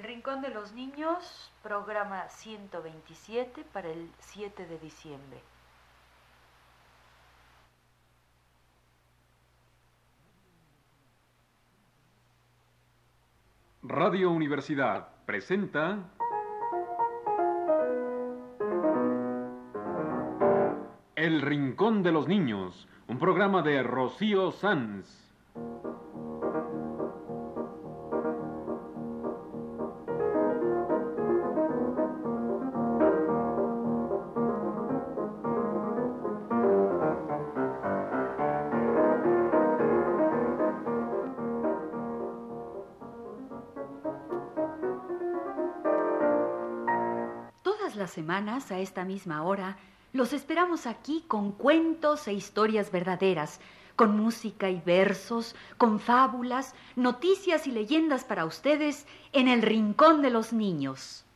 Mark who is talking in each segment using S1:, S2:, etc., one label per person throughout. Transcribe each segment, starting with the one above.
S1: El Rincón de los Niños, programa 127 para el 7 de diciembre.
S2: Radio Universidad presenta El Rincón de los Niños, un programa de Rocío Sanz.
S1: Las semanas, a esta misma hora, los esperamos aquí con cuentos e historias verdaderas, con música y versos, con fábulas, noticias y leyendas para ustedes en el Rincón de los Niños.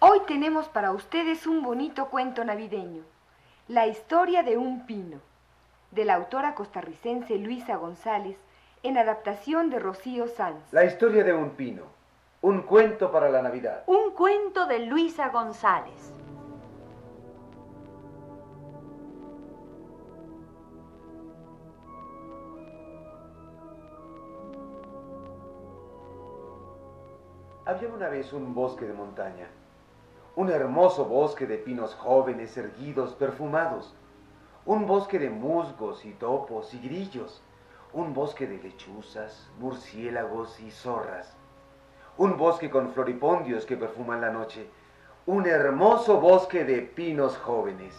S3: Hoy tenemos para ustedes un bonito cuento navideño, La historia de un pino, de la autora costarricense Luisa González, en adaptación de Rocío Sanz.
S4: La historia de un pino. Un cuento para la Navidad.
S1: Un cuento de Luisa González.
S4: Había una vez un bosque de montaña. Un hermoso bosque de pinos jóvenes, erguidos, perfumados. Un bosque de musgos y topos y grillos. Un bosque de lechuzas, murciélagos y zorras. Un bosque con floripondios que perfuman la noche. Un hermoso bosque de pinos jóvenes.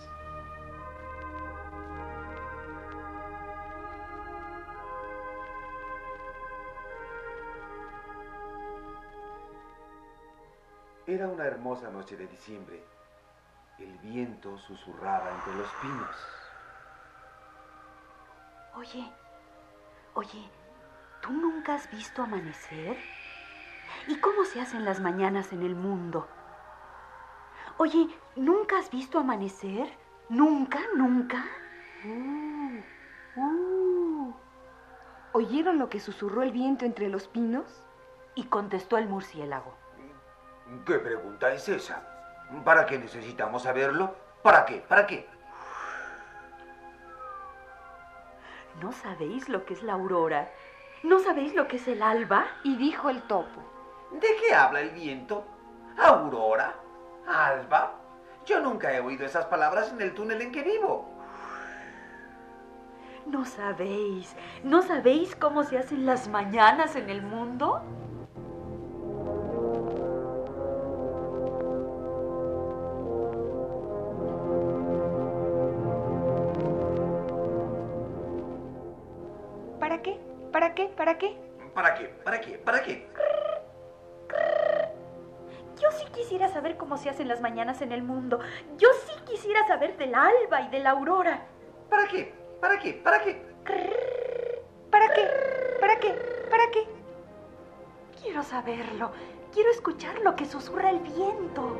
S4: Era una hermosa noche de diciembre. El viento susurraba entre los pinos.
S1: Oye, oye, ¿tú nunca has visto amanecer? ¿Y cómo se hacen las mañanas en el mundo? Oye, ¿nunca has visto amanecer? ¿Nunca? ¿Nunca?
S3: Uh, uh. ¿Oyeron lo que susurró el viento entre los pinos?
S1: Y contestó el murciélago.
S4: ¿Qué pregunta es esa? ¿Para qué necesitamos saberlo? ¿Para qué? ¿Para qué?
S1: ¿No sabéis lo que es la aurora? ¿No sabéis lo que es el alba?
S3: Y dijo el topo.
S4: ¿De qué habla el viento? ¿Aurora? ¿Alba? Yo nunca he oído esas palabras en el túnel en que vivo.
S1: ¿No sabéis? ¿No sabéis cómo se hacen las mañanas en el mundo?
S3: ¿Para qué? ¿Para qué? ¿Para qué?
S4: ¿Para qué? ¿Para qué?
S1: Yo sí quisiera saber cómo se hacen las mañanas en el mundo. Yo sí quisiera saber del alba y de la aurora.
S4: ¿Para qué? ¿Para qué? ¿Para qué?
S3: ¿Para qué? ¿Para qué? ¿Para qué?
S1: Quiero saberlo. Quiero escuchar lo que susurra el viento.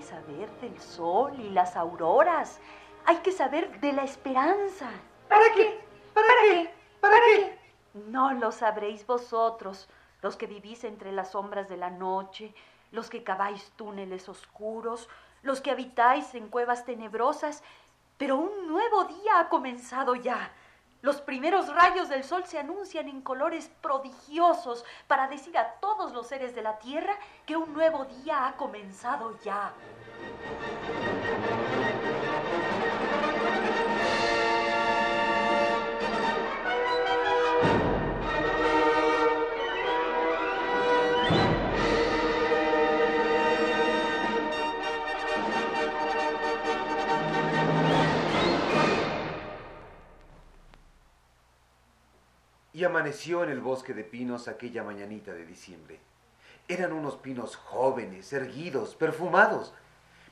S1: Que saber del sol y las auroras. Hay que saber de la esperanza.
S4: ¿Para qué? ¿Para qué? ¿Para qué?
S1: No lo sabréis vosotros, los que vivís entre las sombras de la noche, los que caváis túneles oscuros, los que habitáis en cuevas tenebrosas, pero un nuevo día ha comenzado ya. Los primeros rayos del sol se anuncian en colores prodigiosos para decir a todos los seres de la tierra que un nuevo día ha comenzado ya.
S4: Y amaneció en el bosque de pinos aquella mañanita de diciembre. Eran unos pinos jóvenes, erguidos, perfumados.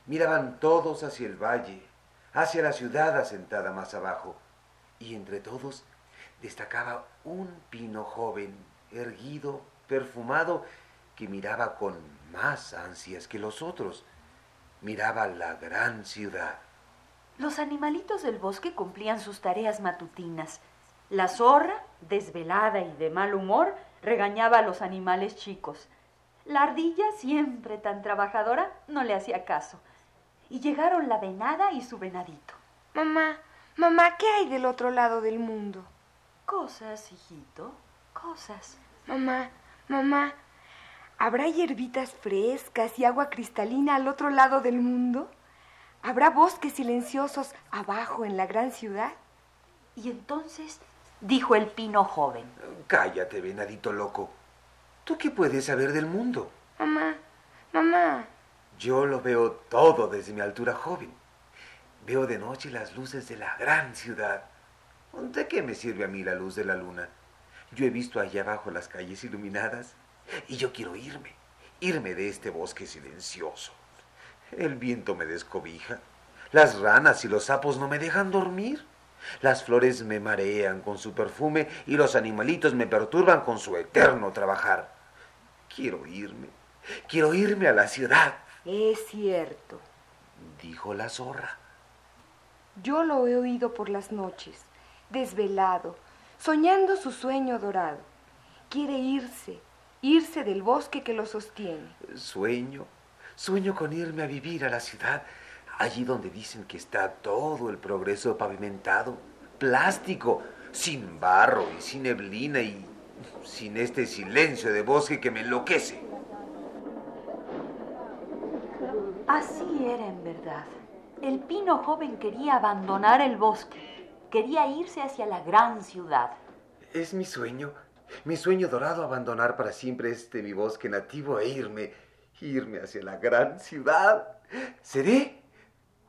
S4: Miraban todos hacia el valle, hacia la ciudad asentada más abajo. Y entre todos destacaba un pino joven, erguido, perfumado, que miraba con más ansias que los otros. Miraba la gran ciudad.
S1: Los animalitos del bosque cumplían sus tareas matutinas. La zorra, desvelada y de mal humor, regañaba a los animales chicos. La ardilla, siempre tan trabajadora, no le hacía caso. Y llegaron la venada y su venadito.
S3: Mamá, mamá, ¿qué hay del otro lado del mundo?
S1: Cosas, hijito, cosas.
S3: Mamá, mamá, ¿habrá hierbitas frescas y agua cristalina al otro lado del mundo? ¿Habrá bosques silenciosos abajo en la gran ciudad?
S1: Y entonces dijo el pino joven.
S4: Cállate, venadito loco. ¿Tú qué puedes saber del mundo?
S3: Mamá, mamá.
S4: Yo lo veo todo desde mi altura joven. Veo de noche las luces de la gran ciudad. ¿De qué me sirve a mí la luz de la luna? Yo he visto allá abajo las calles iluminadas y yo quiero irme, irme de este bosque silencioso. El viento me descobija, las ranas y los sapos no me dejan dormir. Las flores me marean con su perfume y los animalitos me perturban con su eterno trabajar. Quiero irme, quiero irme a la ciudad.
S3: Es cierto,
S4: dijo la zorra.
S3: Yo lo he oído por las noches, desvelado, soñando su sueño dorado. Quiere irse, irse del bosque que lo sostiene.
S4: Sueño, sueño con irme a vivir a la ciudad allí donde dicen que está todo el progreso pavimentado, plástico, sin barro y sin neblina y sin este silencio de bosque que me enloquece.
S1: Así era en verdad. El pino joven quería abandonar el bosque, quería irse hacia la gran ciudad.
S4: Es mi sueño, mi sueño dorado abandonar para siempre este mi bosque nativo e irme, irme hacia la gran ciudad. Seré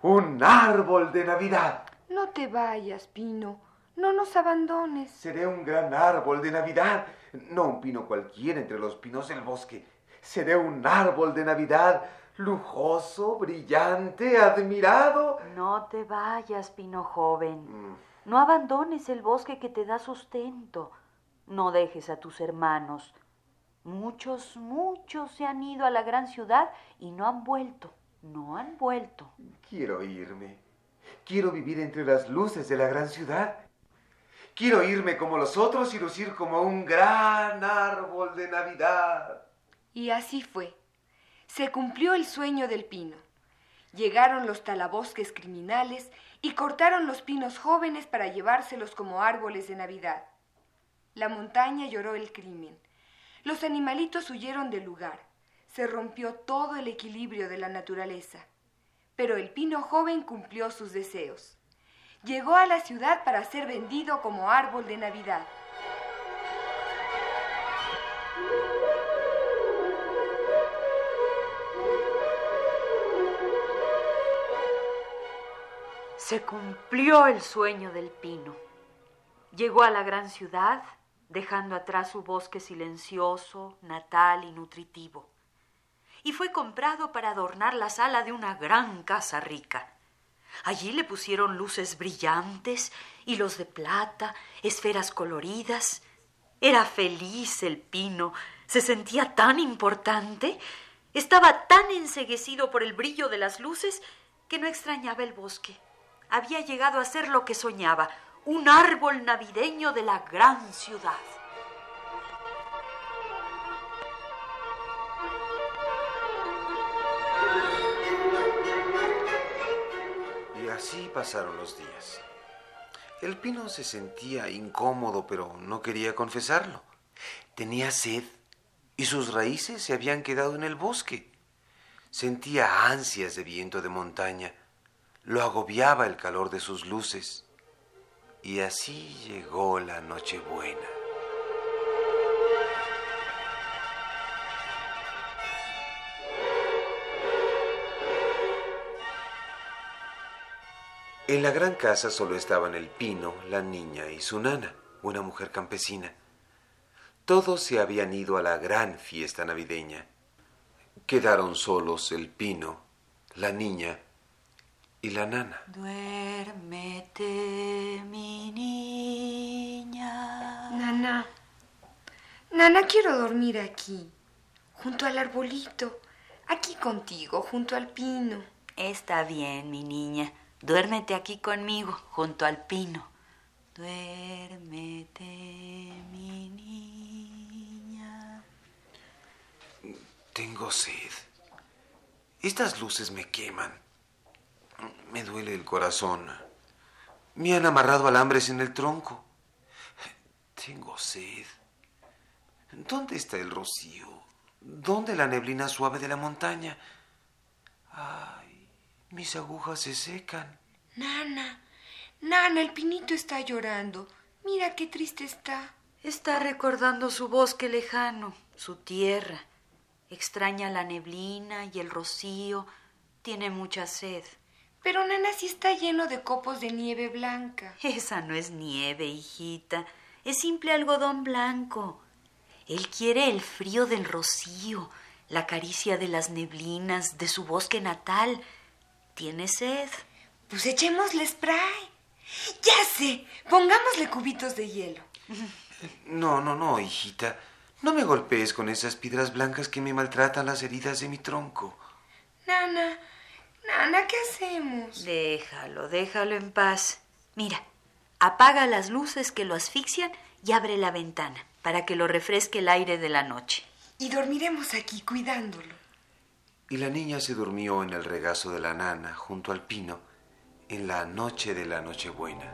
S4: un árbol de Navidad.
S3: No te vayas, Pino. No nos abandones.
S4: Seré un gran árbol de Navidad. No un pino cualquiera entre los pinos del bosque. Seré un árbol de Navidad lujoso, brillante, admirado.
S1: No te vayas, pino joven. Mm. No abandones el bosque que te da sustento. No dejes a tus hermanos. Muchos, muchos se han ido a la gran ciudad y no han vuelto. No han vuelto.
S4: Quiero irme. Quiero vivir entre las luces de la gran ciudad. Quiero irme como los otros y lucir como un gran árbol de Navidad.
S3: Y así fue. Se cumplió el sueño del pino. Llegaron los talabosques criminales y cortaron los pinos jóvenes para llevárselos como árboles de Navidad. La montaña lloró el crimen. Los animalitos huyeron del lugar se rompió todo el equilibrio de la naturaleza. Pero el pino joven cumplió sus deseos. Llegó a la ciudad para ser vendido como árbol de Navidad.
S1: Se cumplió el sueño del pino. Llegó a la gran ciudad, dejando atrás su bosque silencioso, natal y nutritivo y fue comprado para adornar la sala de una gran casa rica. Allí le pusieron luces brillantes, hilos de plata, esferas coloridas. Era feliz el pino, se sentía tan importante, estaba tan enseguecido por el brillo de las luces que no extrañaba el bosque. Había llegado a ser lo que soñaba, un árbol navideño de la gran ciudad.
S4: Así pasaron los días. El pino se sentía incómodo, pero no quería confesarlo. Tenía sed y sus raíces se habían quedado en el bosque. Sentía ansias de viento de montaña. Lo agobiaba el calor de sus luces. Y así llegó la Nochebuena. En la gran casa solo estaban el pino, la niña y su nana, una mujer campesina. Todos se habían ido a la gran fiesta navideña. Quedaron solos el pino, la niña y la nana.
S1: Duérmete, mi niña.
S3: Nana, quiero dormir aquí, junto al arbolito, aquí contigo, junto al pino.
S1: Está bien, mi niña. Duérmete aquí conmigo, junto al pino. Duérmete, mi niña.
S4: Tengo sed. Estas luces me queman. Me duele el corazón. Me han amarrado alambres en el tronco. Tengo sed. ¿Dónde está el rocío? ¿Dónde la neblina suave de la montaña? Ay, mis agujas se secan.
S3: Nana, Nana, el pinito está llorando. Mira qué triste está.
S1: Está recordando su bosque lejano, su tierra. Extraña la neblina y el rocío. Tiene mucha sed.
S3: Pero Nana sí está lleno de copos de nieve blanca.
S1: Esa no es nieve, hijita. Es simple algodón blanco. Él quiere el frío del rocío, la caricia de las neblinas, de su bosque natal. ¿Tiene sed?
S3: Pues echémosle spray. Ya sé, pongámosle cubitos de hielo.
S4: No, no, no, hijita. No me golpees con esas piedras blancas que me maltratan las heridas de mi tronco.
S3: Nana, Nana, ¿qué hacemos?
S1: Déjalo, déjalo en paz. Mira, apaga las luces que lo asfixian y abre la ventana para que lo refresque el aire de la noche.
S3: Y dormiremos aquí cuidándolo.
S4: Y la niña se durmió en el regazo de la nana junto al pino en la noche de la Nochebuena.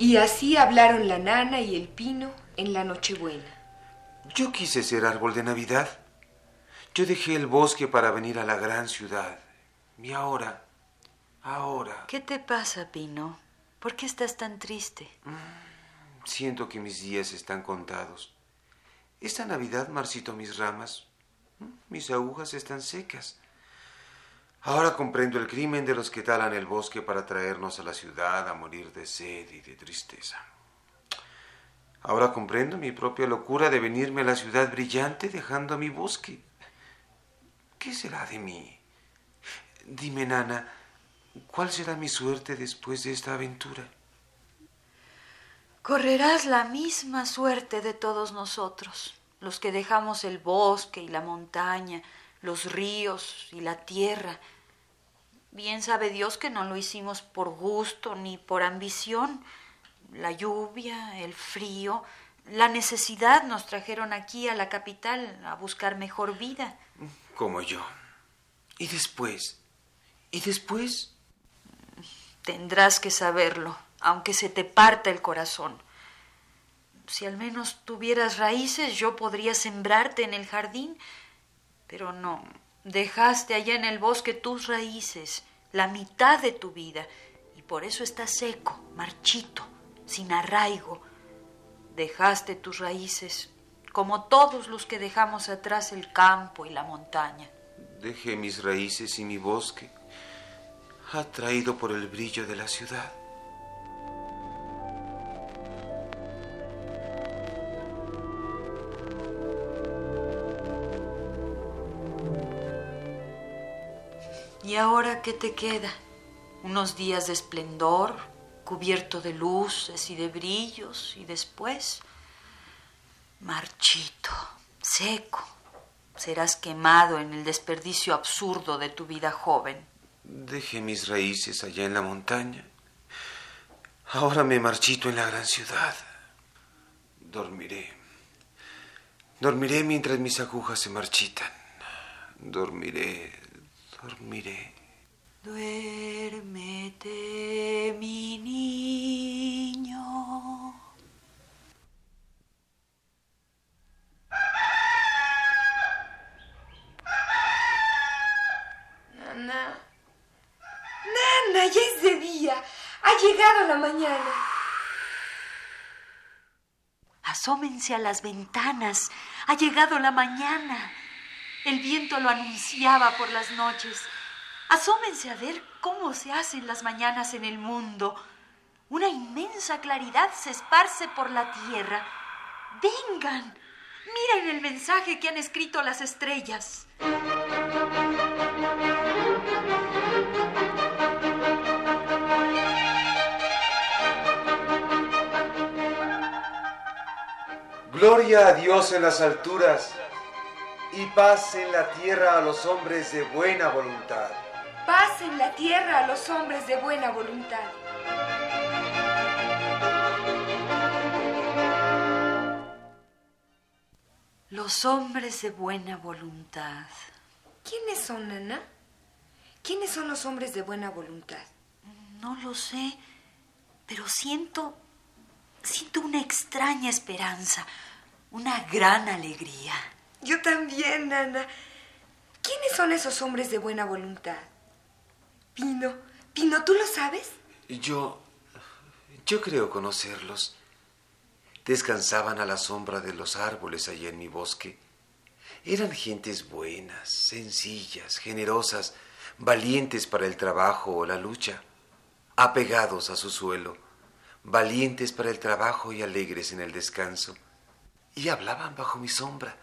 S3: Y así hablaron la nana y el pino en la Nochebuena.
S4: Yo quise ser árbol de Navidad. Yo dejé el bosque para venir a la gran ciudad. Y ahora, ahora...
S1: ¿Qué te pasa, Pino? ¿Por qué estás tan triste?
S4: Siento que mis días están contados. Esta Navidad marchito mis ramas. Mis agujas están secas. Ahora comprendo el crimen de los que talan el bosque para traernos a la ciudad a morir de sed y de tristeza. Ahora comprendo mi propia locura de venirme a la ciudad brillante dejando a mi bosque. ¿Qué será de mí? Dime, Nana, ¿cuál será mi suerte después de esta aventura?
S1: Correrás la misma suerte de todos nosotros, los que dejamos el bosque y la montaña, los ríos y la tierra. Bien sabe Dios que no lo hicimos por gusto ni por ambición. La lluvia, el frío, la necesidad nos trajeron aquí a la capital a buscar mejor vida.
S4: Como yo. ¿Y después? ¿Y después?
S1: Tendrás que saberlo, aunque se te parta el corazón. Si al menos tuvieras raíces, yo podría sembrarte en el jardín, pero no. Dejaste allá en el bosque tus raíces, la mitad de tu vida, y por eso estás seco, marchito, sin arraigo. Dejaste tus raíces, como todos los que dejamos atrás el campo y la montaña.
S4: Dejé mis raíces y mi bosque, atraído por el brillo de la ciudad.
S1: ¿Y ahora qué te queda? Unos días de esplendor, cubierto de luces y de brillos, y después marchito, seco. Serás quemado en el desperdicio absurdo de tu vida joven.
S4: Dejé mis raíces allá en la montaña. Ahora me marchito en la gran ciudad. Dormiré. Dormiré mientras mis agujas se marchitan. Dormiré, dormiré.
S1: Duérmete, mi niño.
S3: Nana. Ya es de día. Ha llegado la mañana.
S1: Asómense a las ventanas. Ha llegado la mañana. El viento lo anunciaba por las noches. Asómense a ver cómo se hacen las mañanas en el mundo. Una inmensa claridad se esparce por la tierra. Vengan, miren el mensaje que han escrito las estrellas.
S4: Gloria a Dios en las alturas y paz en la tierra a los hombres de buena voluntad.
S3: Paz en la tierra a los hombres de buena voluntad.
S1: Los hombres de buena voluntad.
S3: ¿Quiénes son, Nana? ¿Quiénes son los hombres de buena voluntad?
S1: No lo sé, pero siento, siento una extraña esperanza, una gran alegría.
S3: Yo también, Nana. ¿Quiénes son esos hombres de buena voluntad? Pino, Pino, ¿tú lo sabes?
S4: Yo, yo creo conocerlos. Descansaban a la sombra de los árboles allá en mi bosque. Eran gentes buenas, sencillas, generosas, valientes para el trabajo o la lucha, apegados a su suelo, valientes para el trabajo y alegres en el descanso. Y hablaban bajo mi sombra,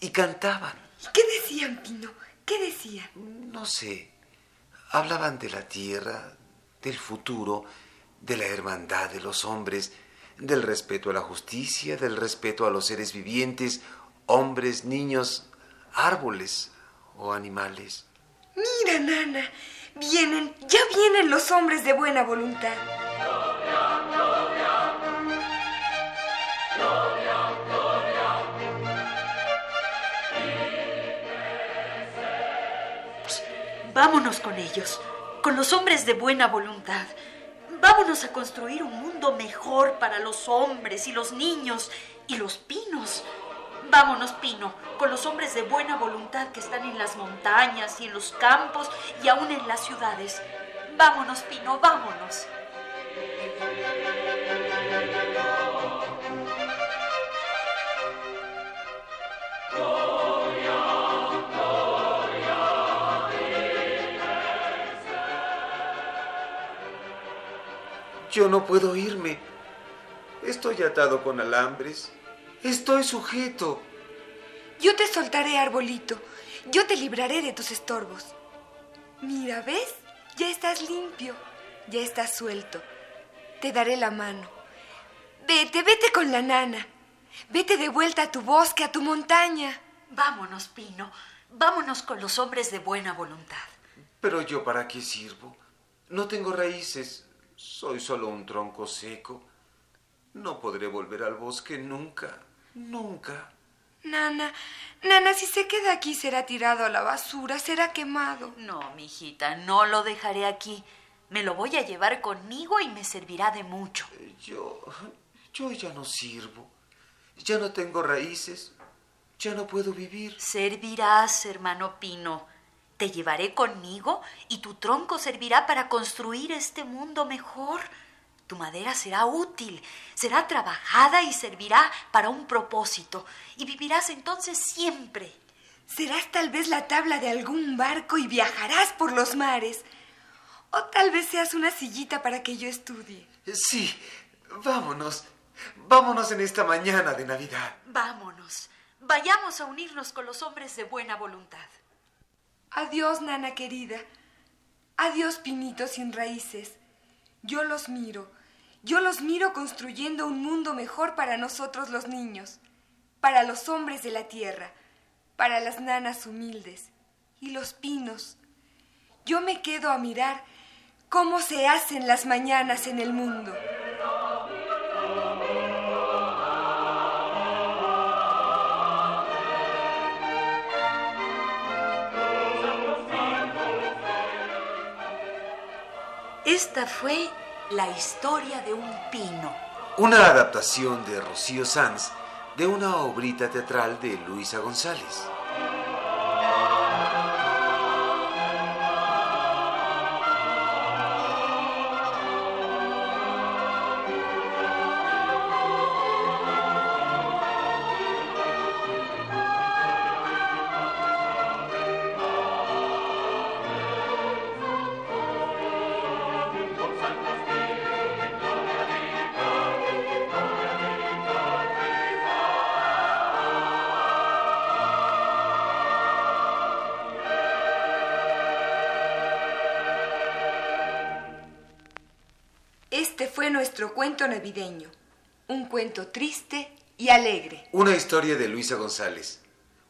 S4: y cantaban.
S3: ¿Y qué decían, Pino? ¿Qué decían?
S4: No sé, hablaban de la tierra, del futuro, de la hermandad de los hombres, del respeto a la justicia, del respeto a los seres vivientes, hombres, niños, árboles o animales.
S3: Mira, Nana, vienen, ya vienen los hombres de buena voluntad.
S1: Vámonos con ellos, con los hombres de buena voluntad. Vámonos a construir un mundo mejor para los hombres y los niños y los pinos. Vámonos, Pino, con los hombres de buena voluntad que están en las montañas y en los campos y aún en las ciudades. Vámonos, Pino, vámonos.
S4: Yo no puedo irme. Estoy atado con alambres. Estoy sujeto.
S3: Yo te soltaré, arbolito. Yo te libraré de tus estorbos. Mira, ¿ves? Ya estás limpio. Ya estás suelto. Te daré la mano. Vete, vete con la nana. Vete de vuelta a tu bosque, a tu montaña.
S1: Vámonos, Pino. Vámonos con los hombres de buena voluntad.
S4: Pero yo para qué sirvo? No tengo raíces. Soy solo un tronco seco. No podré volver al bosque nunca, nunca.
S3: Nana, Nana, si se queda aquí será tirado a la basura, será quemado.
S1: No, mijita, no lo dejaré aquí. Me lo voy a llevar conmigo y me servirá de mucho.
S4: Yo, yo ya no sirvo. Ya no tengo raíces. Ya no puedo vivir.
S1: Servirás, hermano Pino. Te llevaré conmigo y tu tronco servirá para construir este mundo mejor. Tu madera será útil, será trabajada y servirá para un propósito. Y vivirás entonces siempre.
S3: Serás tal vez la tabla de algún barco y viajarás por los mares. O tal vez seas una sillita para que yo estudie.
S4: Sí, vámonos. Vámonos en esta mañana de Navidad.
S1: Vámonos. Vayamos a unirnos con los hombres de buena voluntad.
S3: Adiós, nana querida. Adiós, pinito sin raíces. Yo los miro. Yo los miro construyendo un mundo mejor para nosotros los niños, para los hombres de la tierra, para las nanas humildes y los pinos. Yo me quedo a mirar cómo se hacen las mañanas en el mundo.
S1: Esta fue la historia de un pino.
S4: Una adaptación de Rocío Sanz de una obrita teatral de Luisa González.
S3: Cuento navideño, un cuento triste y alegre.
S4: Una historia de Luisa González.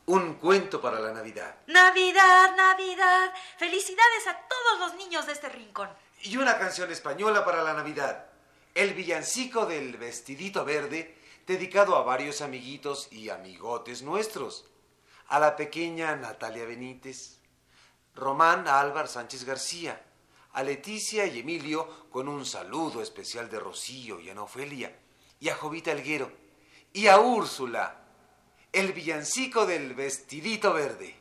S4: Un cuento para la Navidad.
S5: Navidad, Navidad. Felicidades a todos los niños de este rincón.
S4: Y una canción española para la Navidad. El villancico del vestidito verde, dedicado a varios amiguitos y amigotes nuestros. A la pequeña Natalia Benítez, Román Álvar Sánchez García, a Leticia y Emilio con un saludo especial de Rocío y Ana Ofelia, y a Jovita Elguero, y a Úrsula, el villancico del vestidito verde.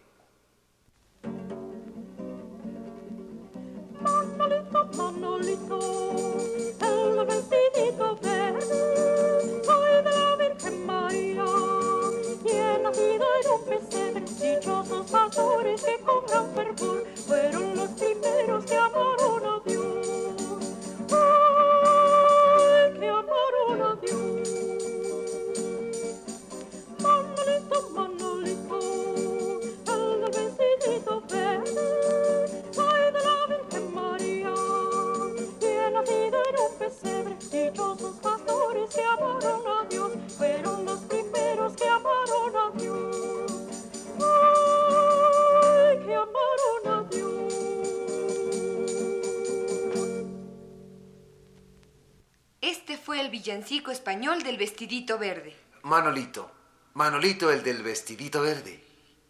S3: Español del vestidito verde.
S4: Manolito, Manolito el del vestidito verde.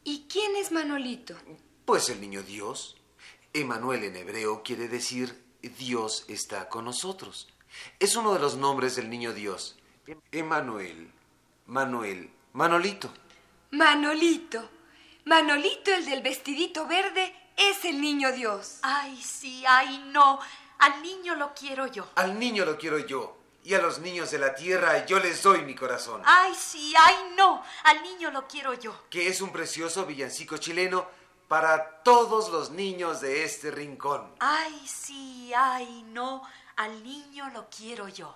S3: ¿Y quién es Manolito?
S4: Pues el niño Dios. Emanuel en hebreo quiere decir Dios está con nosotros. Es uno de los nombres del niño Dios. Emanuel, Manuel, Manolito.
S3: Manolito. Manolito, el del vestidito verde, es el niño Dios.
S5: Ay, sí, ay, no. Al niño lo quiero yo.
S4: Al niño lo quiero yo. Y a los niños de la tierra yo les doy mi corazón.
S5: Ay, sí, ay, no. Al niño lo quiero yo.
S4: Que es un precioso villancico chileno para todos los niños de este rincón.
S5: Ay, sí, ay, no. Al niño lo quiero yo.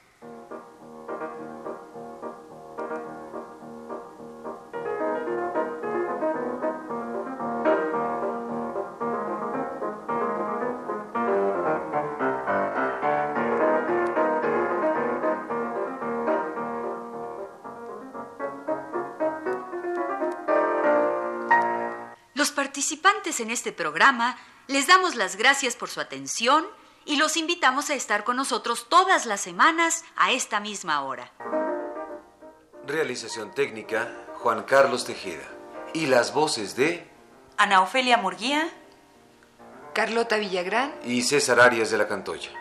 S5: Participantes en este programa les damos las gracias por su atención y los invitamos a estar con nosotros todas las semanas a esta misma hora.
S4: Realización técnica, Juan Carlos Tejeda. Y las voces de...
S5: Ana Ofelia Murguía.
S3: Carlota Villagrán.
S4: y César Arias de la Cantoya.